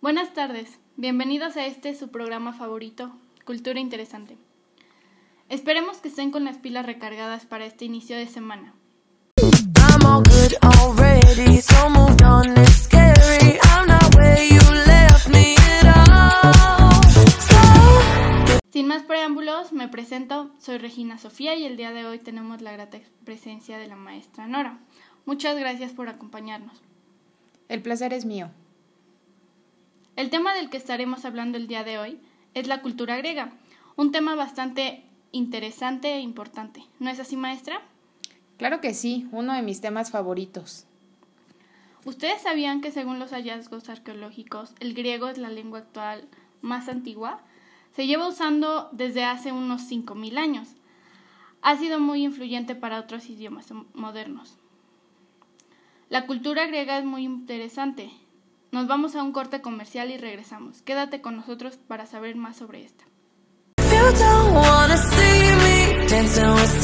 Buenas tardes, bienvenidos a este su programa favorito, Cultura Interesante. Esperemos que estén con las pilas recargadas para este inicio de semana. Sin más preámbulos, me presento, soy Regina Sofía y el día de hoy tenemos la grata presencia de la maestra Nora. Muchas gracias por acompañarnos. El placer es mío. El tema del que estaremos hablando el día de hoy es la cultura griega, un tema bastante interesante e importante. ¿No es así, maestra? Claro que sí, uno de mis temas favoritos. ¿Ustedes sabían que según los hallazgos arqueológicos, el griego es la lengua actual más antigua? Se lleva usando desde hace unos 5.000 años. Ha sido muy influyente para otros idiomas modernos. La cultura griega es muy interesante. Nos vamos a un corte comercial y regresamos. Quédate con nosotros para saber más sobre esta. times and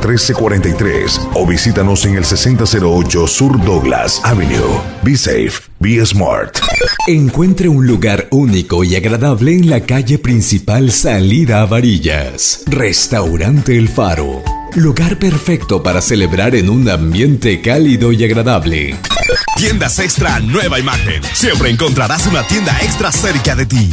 405-421-1343 o visítanos en el 6008 Sur Douglas Avenue. Be safe, be smart. Encuentre un lugar único y agradable en la calle principal salida a Varillas. Restaurante El Faro. Lugar perfecto para celebrar en un ambiente cálido y agradable. Tiendas Extra Nueva Imagen. Siempre encontrarás una tienda extra cerca de ti.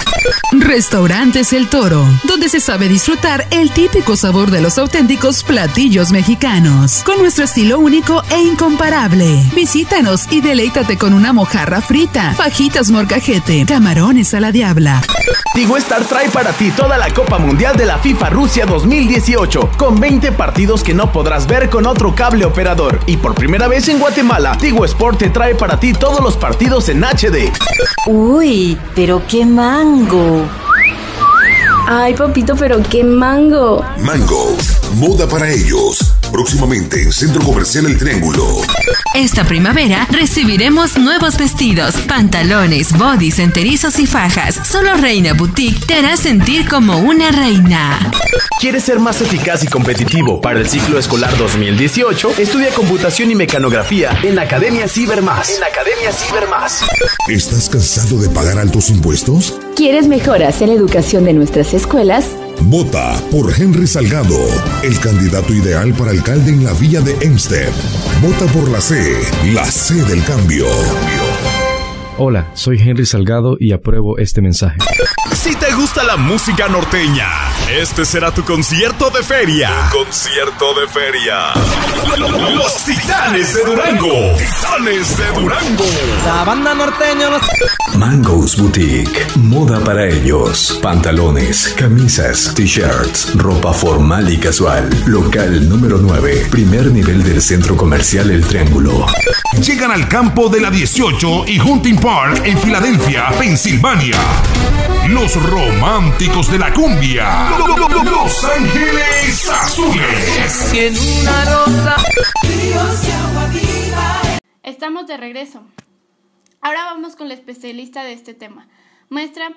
Restaurantes El Toro, donde se sabe disfrutar el típico sabor de los auténticos platillos mexicanos, con nuestro estilo único e incomparable. Visítanos y deleítate con una mojarra frita, fajitas morcajete, camarones a la diabla. Tigo Star trae para ti toda la Copa Mundial de la FIFA Rusia 2018, con 20 partidos que no podrás ver con otro cable operador. Y por primera vez en Guatemala, Tigo Sport te trae para ti todos los partidos en HD. Uy, pero qué mango. Ay, papito, pero qué mango. Mango, moda para ellos. Próximamente en Centro Comercial El Triángulo. Esta primavera recibiremos nuevos vestidos, pantalones, bodys, enterizos y fajas. Solo Reina Boutique te hará sentir como una reina. ¿Quieres ser más eficaz y competitivo para el ciclo escolar 2018? Estudia computación y mecanografía en la Academia Cibermás. En la Academia Cibermás. ¿Estás cansado de pagar altos impuestos? ¿Quieres mejoras en la educación de nuestras escuelas? Vota por Henry Salgado, el candidato ideal para alcalde en la villa de Hempstead. Vota por la C, la C del cambio. Hola, soy Henry Salgado y apruebo este mensaje. Si te gusta la música norteña, este será tu concierto de feria. concierto de feria. Los Titanes de Durango. Titanes de Durango. La banda norteña los... Mango's Boutique. Moda para ellos. Pantalones, camisas, t-shirts, ropa formal y casual. Local número 9. Primer nivel del centro comercial El Triángulo. Llegan al campo de la 18 y Hunting Park en Filadelfia, Pensilvania. Los románticos de la cumbia. Los Ángeles Azules. En una rosa. Estamos de regreso. Ahora vamos con la especialista de este tema. Maestra,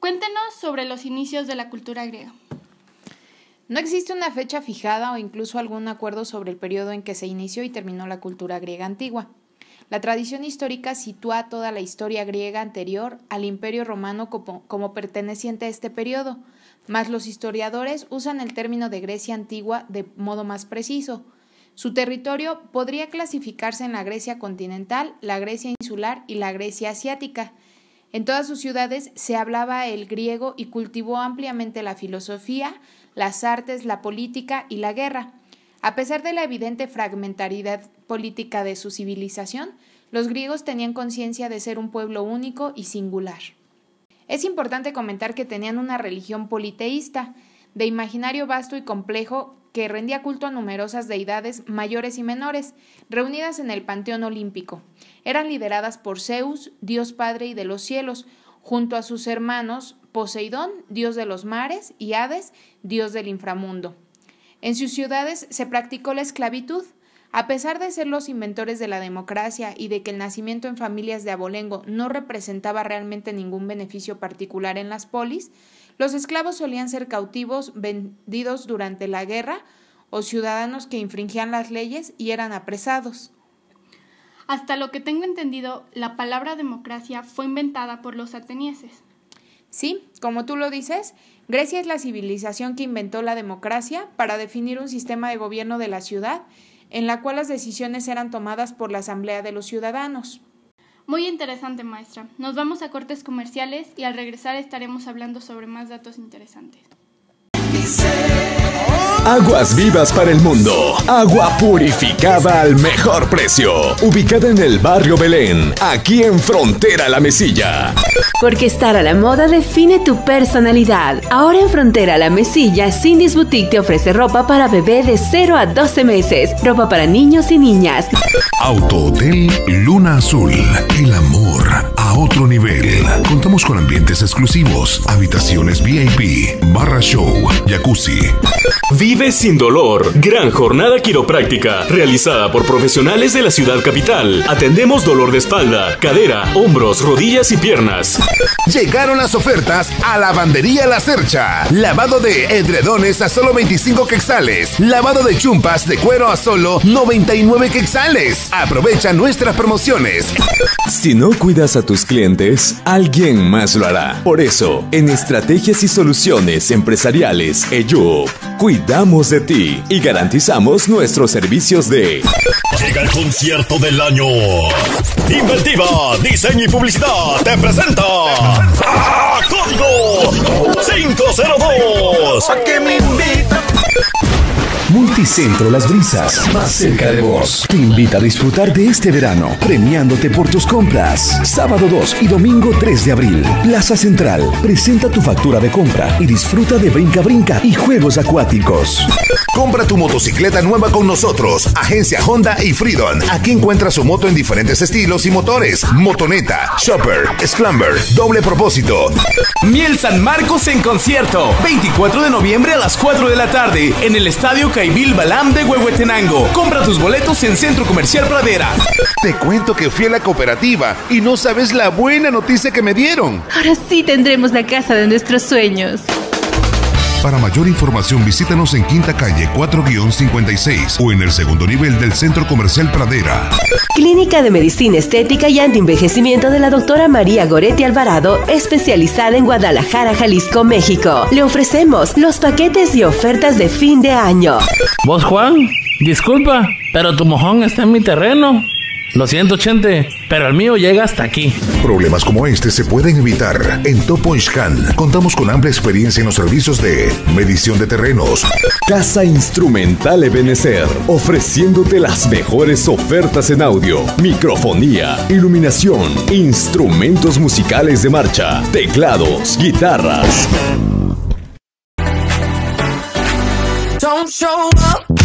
cuéntenos sobre los inicios de la cultura griega. No existe una fecha fijada o incluso algún acuerdo sobre el periodo en que se inició y terminó la cultura griega antigua. La tradición histórica sitúa toda la historia griega anterior al Imperio Romano como, perteneciente a este periodo, mas los historiadores usan el término de Grecia antigua de modo más preciso. Su territorio podría clasificarse en la Grecia continental, la Grecia insular y la Grecia asiática. En todas sus ciudades se hablaba el griego y cultivó ampliamente la filosofía, las artes, la política y la guerra. A pesar de la evidente fragmentariedad política de su civilización, los griegos tenían conciencia de ser un pueblo único y singular. Es importante comentar que tenían una religión politeísta, de imaginario vasto y complejo, que rendía culto a numerosas deidades mayores y menores, reunidas en el Panteón Olímpico. Eran lideradas por Zeus, dios padre y de los cielos, junto a sus hermanos Poseidón, dios de los mares, y Hades, dios del inframundo. En sus ciudades se practicó la esclavitud, a pesar de ser los inventores de la democracia y de que el nacimiento en familias de abolengo no representaba realmente ningún beneficio particular en las polis, los esclavos solían ser cautivos vendidos durante la guerra o ciudadanos que infringían las leyes y eran apresados. Hasta lo que tengo entendido, la palabra democracia fue inventada por los atenienses. Sí, como tú lo dices, Grecia es la civilización que inventó la democracia para definir un sistema de gobierno de la ciudad en la cual las decisiones eran tomadas por la Asamblea de los Ciudadanos. Muy interesante, maestra. Nos vamos a cortes comerciales y al regresar estaremos hablando sobre más datos interesantes. Aguas vivas para el mundo. Agua purificada al mejor precio. Ubicada en el barrio Belén, aquí en Frontera La Mesilla. Porque estar a la moda define tu personalidad. Ahora en Frontera La Mesilla, Cindy's Boutique te ofrece ropa para bebé de 0 a 12 meses. Ropa para niños y niñas. Auto Hotel Luna Azul. El amor a otro nivel. Contamos con ambientes exclusivos, habitaciones VIP, barra show, jacuzzi. Vive sin dolor. Gran jornada quiropráctica, realizada por profesionales de la ciudad capital. Atendemos dolor de espalda, cadera, hombros, rodillas y piernas. Llegaron las ofertas a Lavandería La Cercha. Lavado de edredones a solo 25 quexales. Lavado de chumpas de cuero a solo 99 quexales. Aprovecha nuestras promociones. Si no cuidas a tus clientes, alguien más lo hará. Por eso, en Estrategias y Soluciones Empresariales, EYUP, cuidamos de ti y garantizamos nuestros servicios de... Llega el concierto del año. Inventiva, diseño y publicidad te presenta a Código 502. ¿A qué me invita? Multicentro Las Brisas, más cerca de vos. Te invita a disfrutar de este verano, premiándote por tus compras. Sábado 2 y domingo 3 de abril. Plaza Central, presenta tu factura de compra y disfruta de brinca brinca y juegos acuáticos. Compra tu motocicleta nueva con nosotros. Agencia Honda y Freedom. Aquí encuentras su moto en diferentes estilos y motores. Motoneta, Shopper, Sclamber, doble propósito. Miel San Marcos en concierto. 24 de noviembre a las 4 de la tarde en el Estadio Caibil Balam de Huehuetenango. Compra tus boletos en Centro Comercial Pradera. Te cuento que fui a la cooperativa y no sabes la buena noticia que me dieron. Ahora sí tendremos la casa de nuestros sueños. Para mayor información visítanos en Quinta Calle 4-56 o en el segundo nivel del Centro Comercial Pradera. Clínica de Medicina Estética y Antienvejecimiento de la doctora María Goretti Alvarado, especializada en Guadalajara, Jalisco, México. Le ofrecemos los paquetes y ofertas de fin de año. ¿Vos, Juan? Disculpa, pero tu mojón está en mi terreno. Lo siento, Chente, pero el mío llega hasta aquí. Problemas como este se pueden evitar. En Topo Inchcan contamos con amplia experiencia en los servicios de medición de terrenos. Casa Instrumental Ebenecer, ofreciéndote las mejores ofertas en audio, microfonía, iluminación, instrumentos musicales de marcha, teclados, guitarras. Don't show up,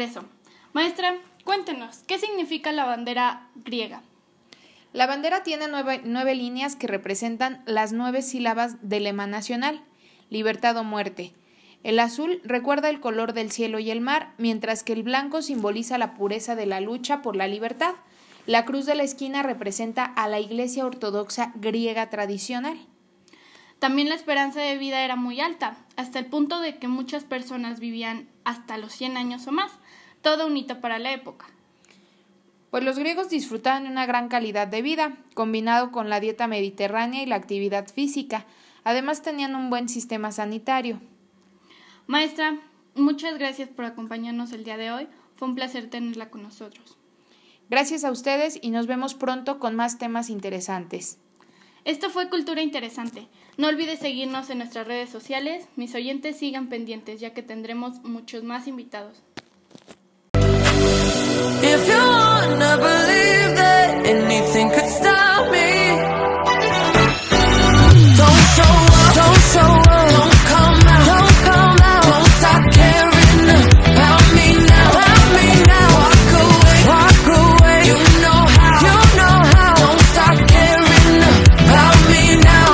regreso. Maestra, cuéntenos, ¿qué significa la bandera griega? La bandera tiene nueve, nueve líneas que representan las nueve sílabas del lema nacional, libertad o muerte. El azul recuerda el color del cielo y el mar, mientras que el blanco simboliza la pureza de la lucha por la libertad. La cruz de la esquina representa a la Iglesia Ortodoxa griega tradicional. También la esperanza de vida era muy alta, hasta el punto de que muchas personas vivían hasta los 100 años o más, todo un hito para la época. Pues los griegos disfrutaban de una gran calidad de vida, combinado con la dieta mediterránea y la actividad física. Además tenían un buen sistema sanitario. Maestra, muchas gracias por acompañarnos el día de hoy. Fue un placer tenerla con nosotros. Gracias a ustedes y nos vemos pronto con más temas interesantes. Esto fue Cultura Interesante. No olvides seguirnos en nuestras redes sociales. Mis oyentes sigan pendientes ya que tendremos muchos más invitados.